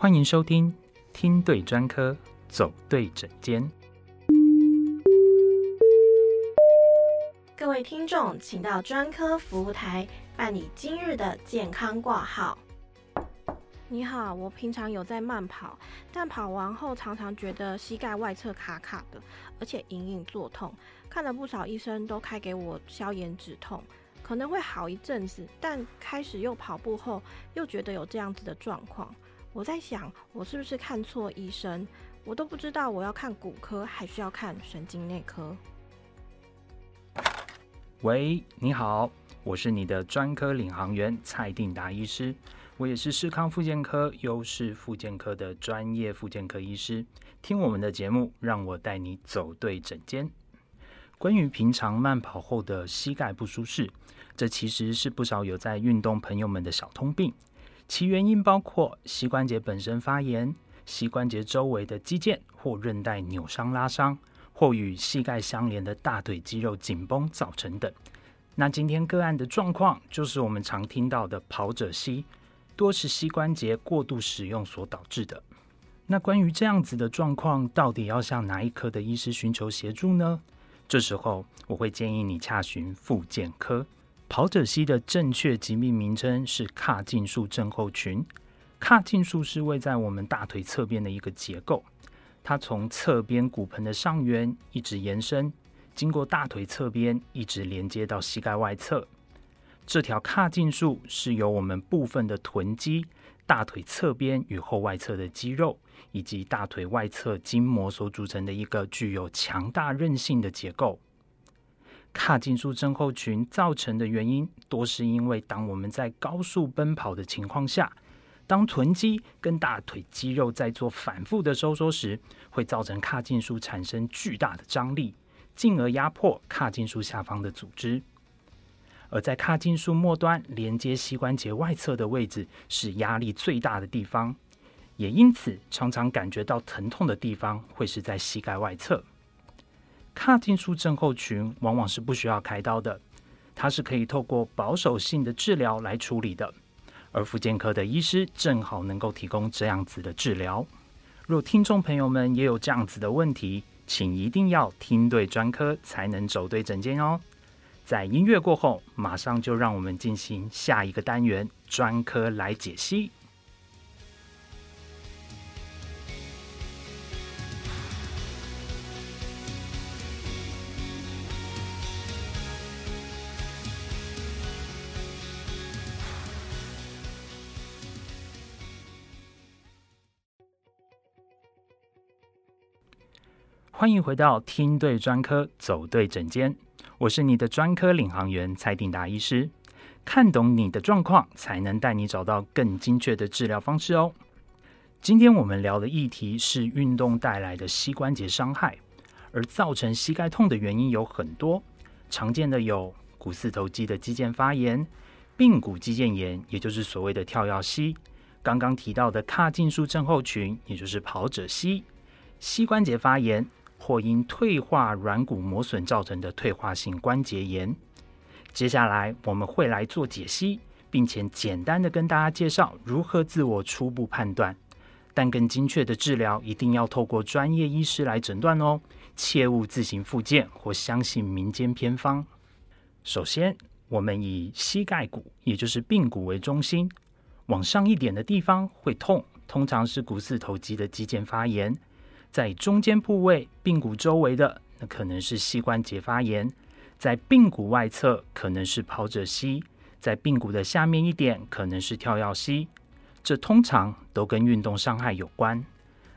欢迎收听听对专科，走对诊间。各位听众，请到专科服务台办理今日的健康挂号。你好，我平常有在慢跑，但跑完后常常觉得膝盖外侧卡卡的，而且隐隐作痛。看了不少医生，都开给我消炎止痛，可能会好一阵子，但开始又跑步后，又觉得有这样子的状况。我在想，我是不是看错医生？我都不知道我要看骨科，还是要看神经内科。喂，你好，我是你的专科领航员蔡定达医师，我也是视康复健科优势复健科的专业复健科医师。听我们的节目，让我带你走对诊间。关于平常慢跑后的膝盖不舒适，这其实是不少有在运动朋友们的小通病。其原因包括膝关节本身发炎、膝关节周围的肌腱或韧带扭伤拉伤，或与膝盖相连的大腿肌肉紧绷造成等。那今天个案的状况，就是我们常听到的跑者膝，多是膝关节过度使用所导致的。那关于这样子的状况，到底要向哪一科的医师寻求协助呢？这时候，我会建议你洽询复健科。跑者膝的正确疾病名称是髂胫束症候群。髂胫束是位在我们大腿侧边的一个结构，它从侧边骨盆的上缘一直延伸，经过大腿侧边，一直连接到膝盖外侧。这条髂胫束是由我们部分的臀肌、大腿侧边与后外侧的肌肉。以及大腿外侧筋膜所组成的一个具有强大韧性的结构。髂胫束症候群造成的原因，多是因为当我们在高速奔跑的情况下，当臀肌跟大腿肌肉在做反复的收缩时，会造成髂胫束产生巨大的张力，进而压迫髂胫束下方的组织。而在髂胫束末端连接膝关节外侧的位置，是压力最大的地方。也因此，常常感觉到疼痛的地方会是在膝盖外侧。髂胫束症候群往往是不需要开刀的，它是可以透过保守性的治疗来处理的。而复健科的医师正好能够提供这样子的治疗。若听众朋友们也有这样子的问题，请一定要听对专科，才能走对诊间哦。在音乐过后，马上就让我们进行下一个单元——专科来解析。欢迎回到听对专科，走对诊间。我是你的专科领航员蔡定达医师。看懂你的状况，才能带你找到更精确的治疗方式哦。今天我们聊的议题是运动带来的膝关节伤害，而造成膝盖痛的原因有很多，常见的有股四头肌的肌腱发炎、髌骨肌腱炎，也就是所谓的跳跃膝；刚刚提到的髂胫束症候群，也就是跑者膝；膝关节发炎。或因退化软骨磨损造成的退化性关节炎。接下来我们会来做解析，并且简单的跟大家介绍如何自我初步判断。但更精确的治疗一定要透过专业医师来诊断哦，切勿自行复健或相信民间偏方。首先，我们以膝盖骨，也就是髌骨为中心，往上一点的地方会痛，通常是股四头肌的肌腱发炎。在中间部位髌骨周围的，那可能是膝关节发炎；在髌骨外侧可能是跑者膝；在髌骨的下面一点可能是跳跃膝。这通常都跟运动伤害有关。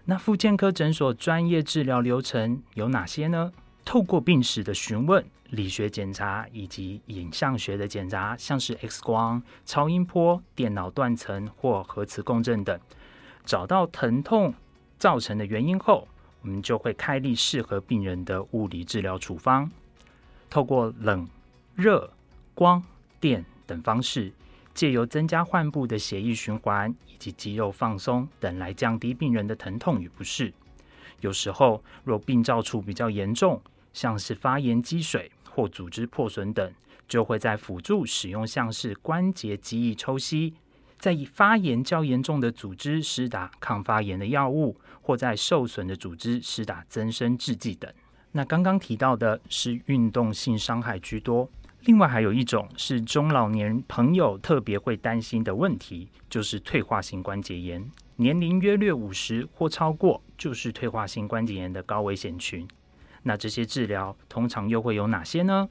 那复健科诊所专业治疗流程有哪些呢？透过病史的询问、理学检查以及影像学的检查，像是 X 光、超音波、电脑断层或核磁共振等，找到疼痛。造成的原因后，我们就会开立适合病人的物理治疗处方，透过冷、热、光电等方式，借由增加患部的血液循环以及肌肉放松等来降低病人的疼痛与不适。有时候，若病灶处比较严重，像是发炎积水或组织破损等，就会在辅助使用像是关节记忆抽吸、在发炎较严重的组织施打抗发炎的药物，或在受损的组织施打增生制剂等。那刚刚提到的是运动性伤害居多，另外还有一种是中老年朋友特别会担心的问题，就是退化性关节炎。年龄约略五十或超过，就是退化性关节炎的高危险群。那这些治疗通常又会有哪些呢？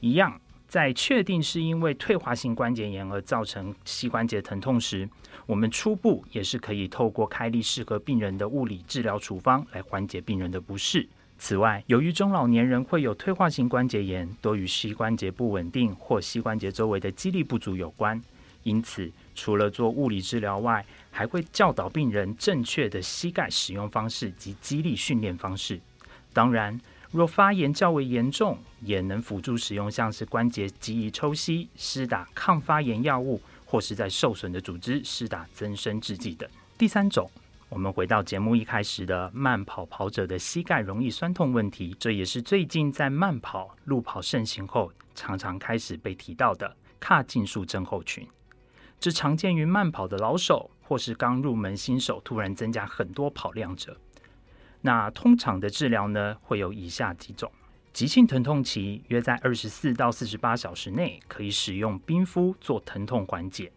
一样，在确定是因为退化性关节炎而造成膝关节疼痛时，我们初步也是可以透过开立适合病人的物理治疗处方来缓解病人的不适。此外，由于中老年人会有退化性关节炎，多与膝关节不稳定或膝关节周围的肌力不足有关，因此除了做物理治疗外，还会教导病人正确的膝盖使用方式及肌力训练方式。当然，若发炎较为严重，也能辅助使用像是关节极易抽吸、施打抗发炎药物，或是在受损的组织施打增生制剂等。第三种。我们回到节目一开始的慢跑跑者的膝盖容易酸痛问题，这也是最近在慢跑、路跑盛行后常常开始被提到的髂胫束症候群。这常见于慢跑的老手或是刚入门新手突然增加很多跑量者。那通常的治疗呢，会有以下几种：急性疼痛期约在二十四到四十八小时内，可以使用冰敷做疼痛缓解。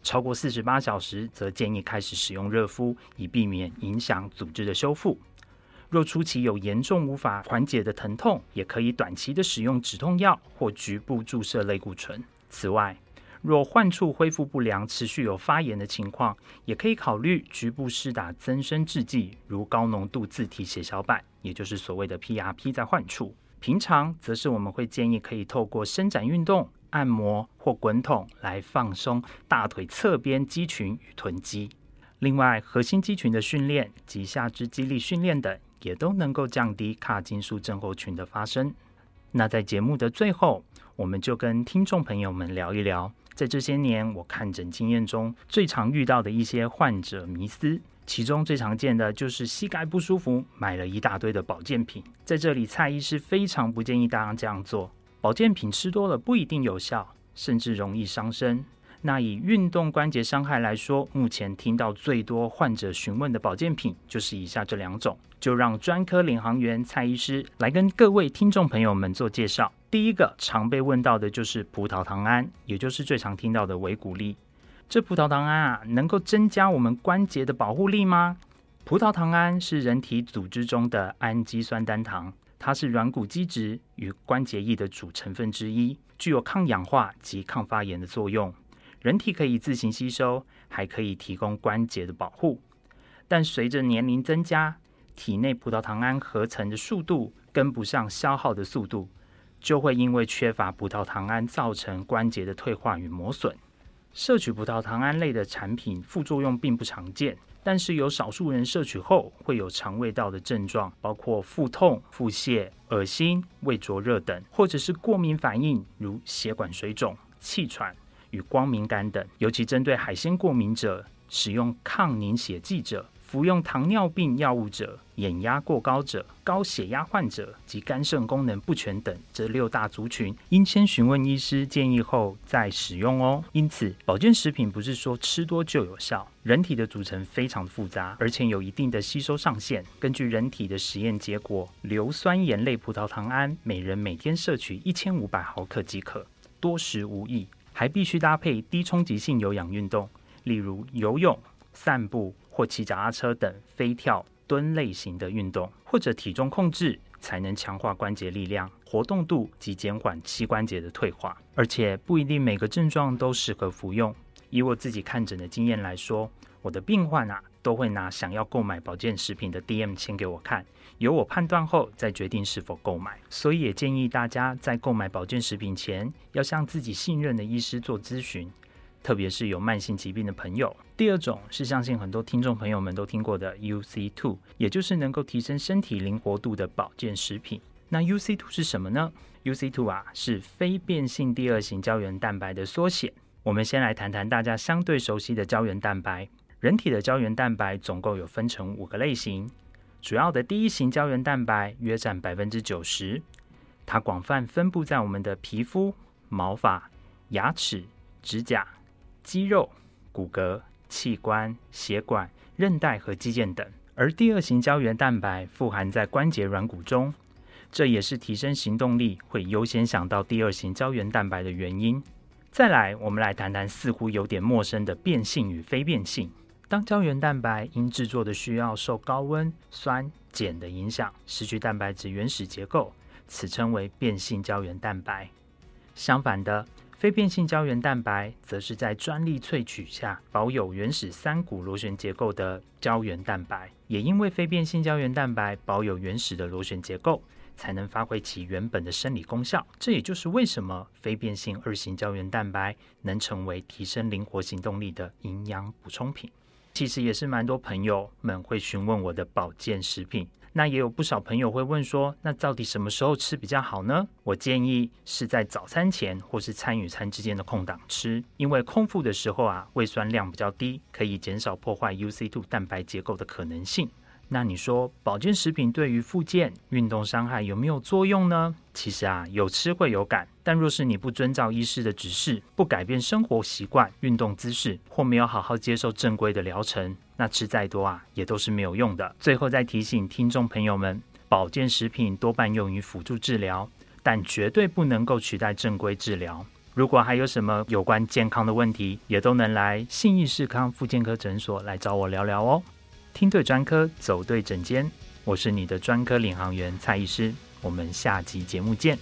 超过四十八小时，则建议开始使用热敷，以避免影响组织的修复。若初期有严重无法缓解的疼痛，也可以短期的使用止痛药或局部注射类固醇。此外，若患处恢复不良，持续有发炎的情况，也可以考虑局部施打增生制剂，如高浓度自体血小板，也就是所谓的 PRP，在患处。平常则是我们会建议可以透过伸展运动。按摩或滚筒来放松大腿侧边肌群与臀肌。另外，核心肌群的训练及下肢肌力训练等，也都能够降低髂胫束症候群的发生。那在节目的最后，我们就跟听众朋友们聊一聊，在这些年我看诊经验中最常遇到的一些患者迷思。其中最常见的就是膝盖不舒服，买了一大堆的保健品。在这里，蔡医师非常不建议大家这样做。保健品吃多了不一定有效，甚至容易伤身。那以运动关节伤害来说，目前听到最多患者询问的保健品就是以下这两种，就让专科领航员蔡医师来跟各位听众朋友们做介绍。第一个常被问到的就是葡萄糖胺，也就是最常听到的维骨力。这葡萄糖胺啊，能够增加我们关节的保护力吗？葡萄糖胺是人体组织中的氨基酸单糖。它是软骨基质与关节液的主成分之一，具有抗氧化及抗发炎的作用。人体可以自行吸收，还可以提供关节的保护。但随着年龄增加，体内葡萄糖胺合成的速度跟不上消耗的速度，就会因为缺乏葡萄糖胺造成关节的退化与磨损。摄取葡萄糖胺类的产品，副作用并不常见。但是有少数人摄取后会有肠胃道的症状，包括腹痛、腹泻、恶心、胃灼热等，或者是过敏反应，如血管水肿、气喘与光敏感等。尤其针对海鲜过敏者，使用抗凝血剂者。服用糖尿病药物者、眼压过高者、高血压患者及肝肾功能不全等这六大族群，应先询问医师建议后再使用哦。因此，保健食品不是说吃多就有效，人体的组成非常复杂，而且有一定的吸收上限。根据人体的实验结果，硫酸盐类葡萄糖胺，每人每天摄取一千五百毫克即可，多食无益，还必须搭配低冲击性有氧运动，例如游泳、散步。或骑脚踏车等飞跳、蹲类型的运动，或者体重控制，才能强化关节力量、活动度及减缓膝关节的退化。而且不一定每个症状都适合服用。以我自己看诊的经验来说，我的病患啊都会拿想要购买保健食品的 DM 签给我看，由我判断后再决定是否购买。所以也建议大家在购买保健食品前，要向自己信任的医师做咨询。特别是有慢性疾病的朋友。第二种是相信很多听众朋友们都听过的 UC Two，也就是能够提升身体灵活度的保健食品。那 UC Two 是什么呢？UC Two 啊是非变性第二型胶原蛋白的缩写。我们先来谈谈大家相对熟悉的胶原蛋白。人体的胶原蛋白总共有分成五个类型，主要的第一型胶原蛋白约占百分之九十，它广泛分布在我们的皮肤、毛发、牙齿、指甲。肌肉、骨骼、器官、血管、韧带和肌腱等。而第二型胶原蛋白富含在关节软骨中，这也是提升行动力会优先想到第二型胶原蛋白的原因。再来，我们来谈谈似乎有点陌生的变性与非变性。当胶原蛋白因制作的需要受高温、酸、碱的影响，失去蛋白质原始结构，此称为变性胶原蛋白。相反的，非变性胶原蛋白则是在专利萃取下保有原始三股螺旋结构的胶原蛋白。也因为非变性胶原蛋白保有原始的螺旋结构，才能发挥其原本的生理功效。这也就是为什么非变性二型胶原蛋白能成为提升灵活行动力的营养补充品。其实也是蛮多朋友们会询问我的保健食品。那也有不少朋友会问说，那到底什么时候吃比较好呢？我建议是在早餐前或是餐与餐之间的空档吃，因为空腹的时候啊，胃酸量比较低，可以减少破坏 UC2 蛋白结构的可能性。那你说保健食品对于复健、运动伤害有没有作用呢？其实啊，有吃会有感，但若是你不遵照医师的指示，不改变生活习惯、运动姿势，或没有好好接受正规的疗程，那吃再多啊，也都是没有用的。最后再提醒听众朋友们，保健食品多半用于辅助治疗，但绝对不能够取代正规治疗。如果还有什么有关健康的问题，也都能来信义士康复健科诊所来找我聊聊哦。听对专科，走对诊间，我是你的专科领航员蔡医师，我们下集节目见。